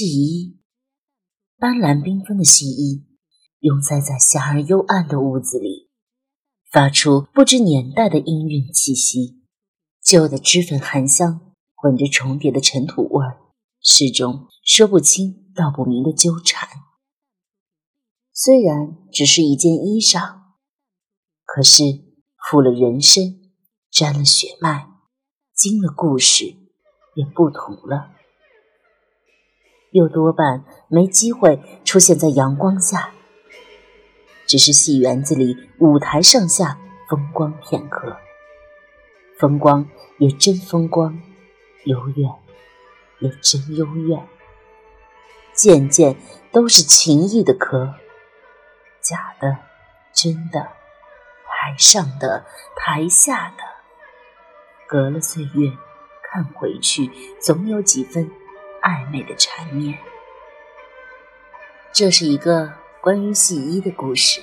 细衣，斑斓缤纷的细衣，拥塞在狭而幽暗的屋子里，发出不知年代的氤氲气息。旧的脂粉含香，混着重叠的尘土味儿，是种说不清道不明的纠缠。虽然只是一件衣裳，可是附了人身，沾了血脉，经了故事，便不同了。又多半没机会出现在阳光下，只是戏园子里舞台上下风光片刻，风光也真风光，幽怨也真幽怨，件件都是情意的壳，假的、真的，台上的、台下的，隔了岁月看回去，总有几分。暧昧的缠绵。这是一个关于戏衣的故事，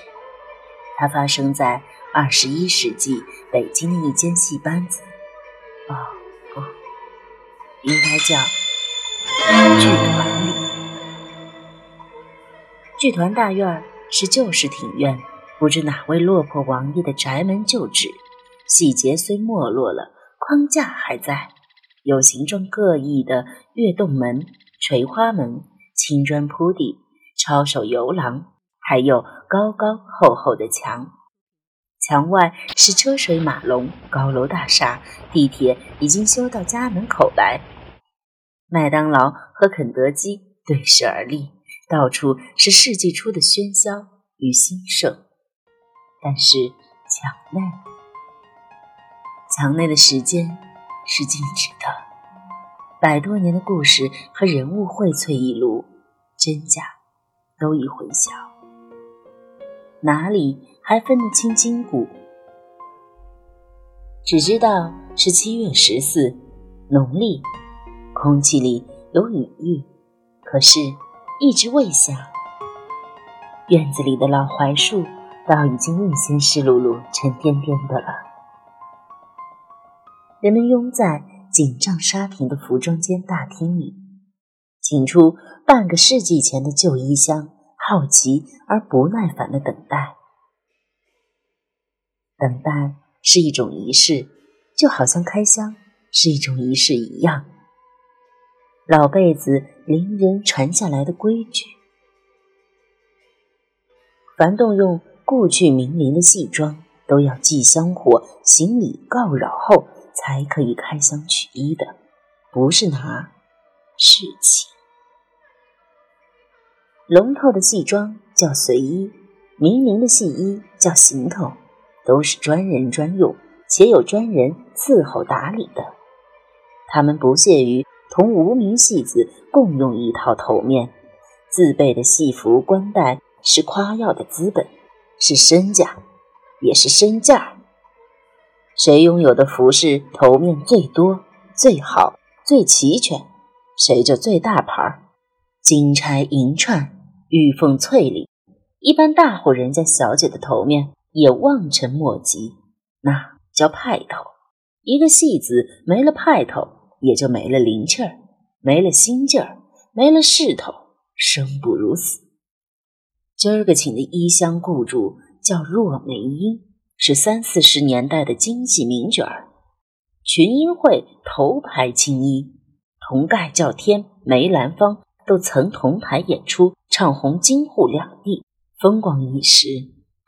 它发生在二十一世纪北京的一间戏班子，哦不，应该叫剧团里。剧团大院是旧式庭院，不知哪位落魄王爷的宅门旧址，细节虽没落了，框架还在。有形状各异的跃动门、垂花门、青砖铺地、抄手游廊，还有高高厚厚的墙。墙外是车水马龙、高楼大厦，地铁已经修到家门口来。麦当劳和肯德基对视而立，到处是世纪初的喧嚣与兴盛。但是墙内，墙内的时间。是静止的，百多年的故事和人物荟萃一炉，真假都已混淆，哪里还分得清筋骨？只知道是七月十四，农历，空气里有雨意，可是一直未下。院子里的老槐树倒已经预先湿漉漉、沉甸甸的了。人们拥在紧张沙亭的服装间大厅里，请出半个世纪前的旧衣箱，好奇而不耐烦的等待。等待是一种仪式，就好像开箱是一种仪式一样。老辈子邻人传下来的规矩，凡动用故去名伶的戏装，都要祭香火、行礼告饶后。才可以开箱取衣的，不是拿，是请。龙头的戏装叫随衣，名伶的戏衣叫行头，都是专人专用，且有专人伺候打理的。他们不屑于同无名戏子共用一套头面，自备的戏服冠带是夸耀的资本，是身价，也是身价。谁拥有的服饰头面最多、最好、最齐全，谁就最大牌儿。金钗银串、玉凤翠翎，一般大户人家小姐的头面也望尘莫及，那叫派头。一个戏子没了派头，也就没了灵气儿，没了心劲儿，没了势头，生不如死。今儿个请的衣香雇主叫若梅英。是三四十年代的京戏名角儿，群英会头牌青衣，同盖叫天、梅兰芳都曾同台演出，唱红京沪两地，风光一时。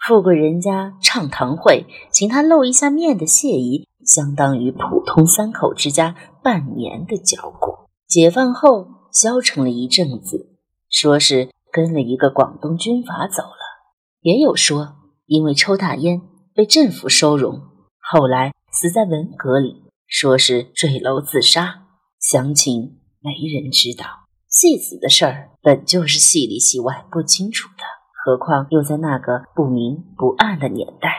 富贵人家唱堂会，请他露一下面的谢意，相当于普通三口之家半年的交过。解放后消沉了一阵子，说是跟了一个广东军阀走了，也有说因为抽大烟。被政府收容，后来死在文革里，说是坠楼自杀，详情没人知道。戏子的事儿本就是戏里戏外不清楚的，何况又在那个不明不暗的年代，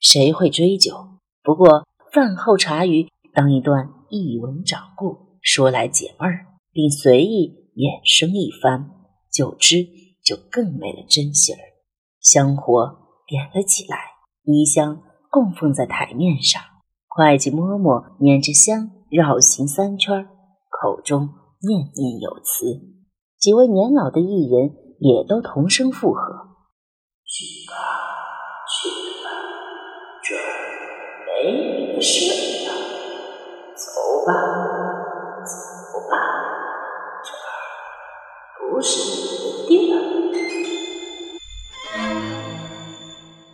谁会追究？不过饭后茶余当一段一文掌故，说来解闷儿，并随意衍生一番，久之就更没了真心儿。香火点了起来。衣香供奉在台面上，会计嬷嬷捻着香绕行三圈，口中念念有词：“几位年老的艺人也都同声附和：“去吧，去吧，这没你的事了。走吧，走吧，这不是你的地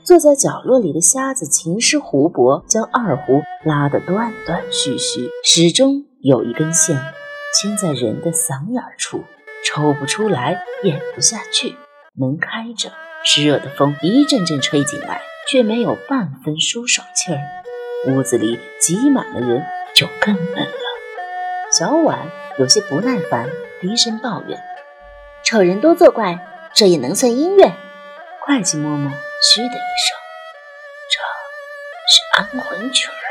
坐在角落里的瞎子琴师胡伯将二胡拉得断断续续，始终有一根线牵在人的嗓眼处，抽不出来，咽不下去。门开着，湿热的风一阵阵吹进来，却没有半分舒爽气儿。屋子里挤满了人，就更闷了。小婉有些不耐烦，低声抱怨：“丑人多作怪，这也能算音乐？”会计嬷嬷。嘘的一声，这是安魂曲儿，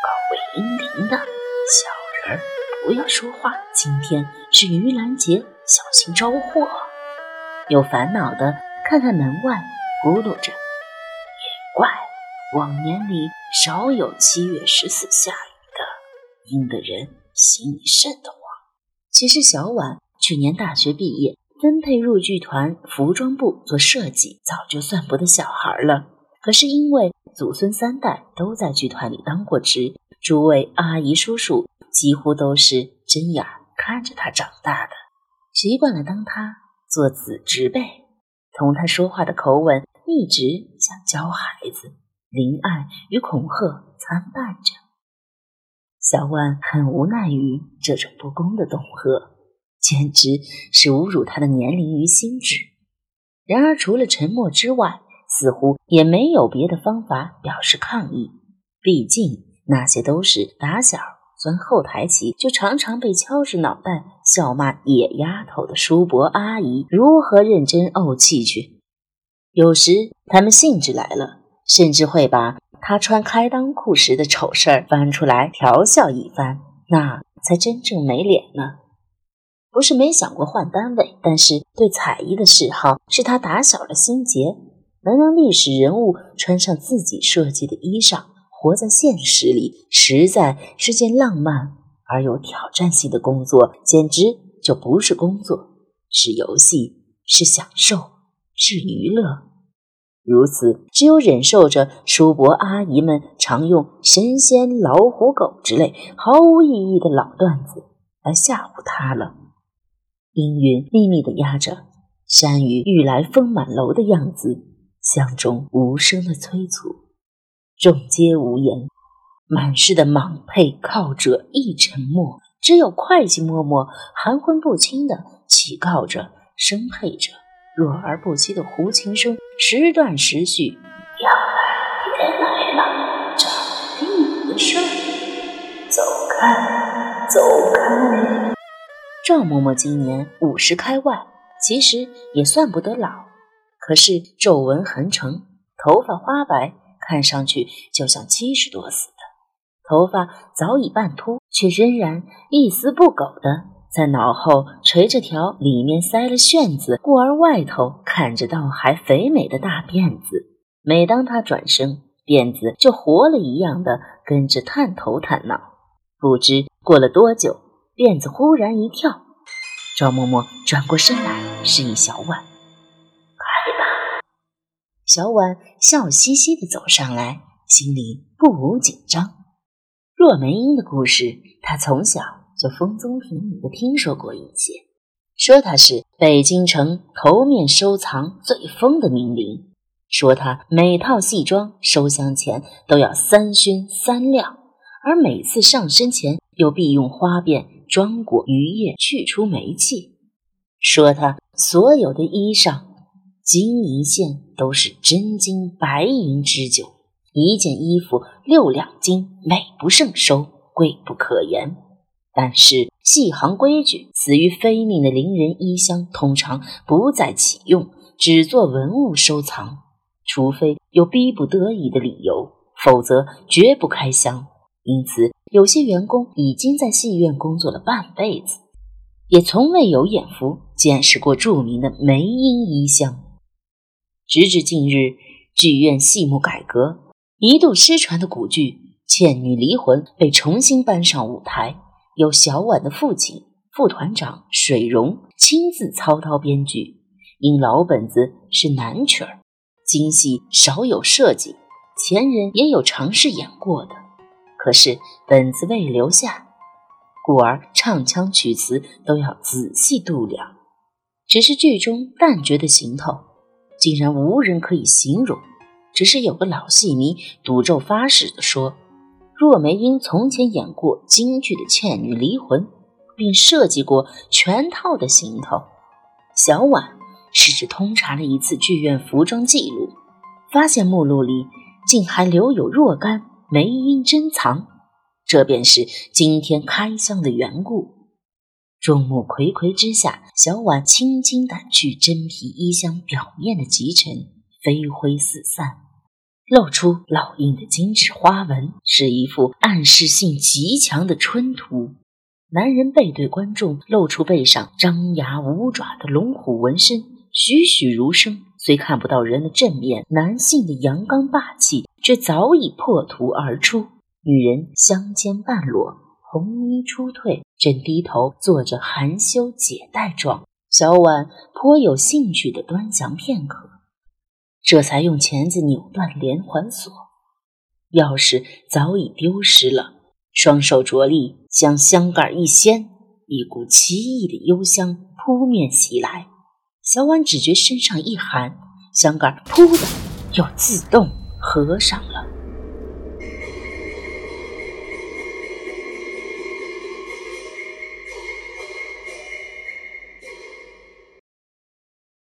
搞魏婴灵的。小人儿不要说话，今天是盂兰节，小心招祸。有烦恼的看看门外，咕噜着，也怪往年里少有七月十四下雨的，阴的人心里瘆得慌。其实小婉去年大学毕业。分配入剧团服装部做设计，早就算不得小孩了。可是因为祖孙三代都在剧团里当过职，诸位阿姨叔叔几乎都是睁眼看着他长大的，习惯了当他做子侄辈，同他说话的口吻一直像教孩子，怜爱与恐吓参半着。小万很无奈于这种不公的恫吓。简直是侮辱他的年龄与心智。然而，除了沉默之外，似乎也没有别的方法表示抗议。毕竟，那些都是打小钻后台起，就常常被敲着脑袋笑骂野丫头的叔伯阿姨，如何认真怄气去？有时他们兴致来了，甚至会把他穿开裆裤时的丑事儿翻出来调笑一番，那才真正没脸呢。不是没想过换单位，但是对彩衣的嗜好是他打小的心结。能让历史人物穿上自己设计的衣裳，活在现实里，实在是件浪漫而有挑战性的工作。简直就不是工作，是游戏，是享受，是娱乐。如此，只有忍受着叔伯阿姨们常用“神仙”“老虎狗”之类毫无意义的老段子来吓唬他了。阴云密密地压着，山雨欲来风满楼的样子，巷中无声的催促，众皆无言。满室的莽配靠者亦沉默，只有会计默默含混不清的起告着，声配着，弱而不息的胡琴声时断时续。要来别来了，这是你的事儿，走开，走开。赵嬷嬷今年五十开外，其实也算不得老，可是皱纹横成，头发花白，看上去就像七十多似的。头发早已半秃，却仍然一丝不苟的在脑后垂着条里面塞了旋子，故而外头看着倒还肥美的大辫子。每当他转身，辫子就活了一样的跟着探头探脑。不知过了多久。辫子忽然一跳，赵嬷嬷转过身来，示意小婉：“来吧。”小婉笑嘻嘻地走上来，心里不无紧张。若梅英的故事，她从小就风踪亭里的听说过一些，说她是北京城头面收藏最疯的名伶，说她每套戏装收箱前都要三熏三晾，而每次上身前又必用花辫。装过余液，去除霉气。说他所有的衣裳，金银线都是真金白银织就，一件衣服六两金，美不胜收，贵不可言。但是戏行规矩，死于非命的伶人衣箱通常不再启用，只做文物收藏，除非有逼不得已的理由，否则绝不开箱。因此。有些员工已经在戏院工作了半辈子，也从未有眼福见识过著名的梅英衣箱。直至近日，剧院戏目改革，一度失传的古剧《倩女离魂》被重新搬上舞台，由小婉的父亲副团长水荣亲自操刀编剧，因老本子是男曲儿，京戏少有设计，前人也有尝试演过的，可是本子未留下，故而唱腔曲词都要仔细度量。只是剧中旦角的行头，竟然无人可以形容，只是有个老戏迷赌咒发誓的说，若梅英从前演过京剧的《倩女离魂》。并设计过全套的行头。小婉试着通查了一次剧院服装记录，发现目录里竟还留有若干梅英珍藏，这便是今天开箱的缘故。众目睽睽之下，小婉轻轻掸去真皮衣箱表面的极尘，飞灰四散，露出烙印的精致花纹，是一幅暗示性极强的春图。男人背对观众，露出背上张牙舞爪的龙虎纹身，栩栩如生。虽看不到人的正面，男性的阳刚霸气却早已破土而出。女人香肩半裸，红衣初褪，正低头做着含羞解带状。小婉颇有兴趣地端详片刻，这才用钳子扭断连环锁，钥匙早已丢失了。双手着力，将香盖一掀，一股奇异的幽香扑面袭来。小婉只觉身上一寒，香杆“噗”的又自动合上了。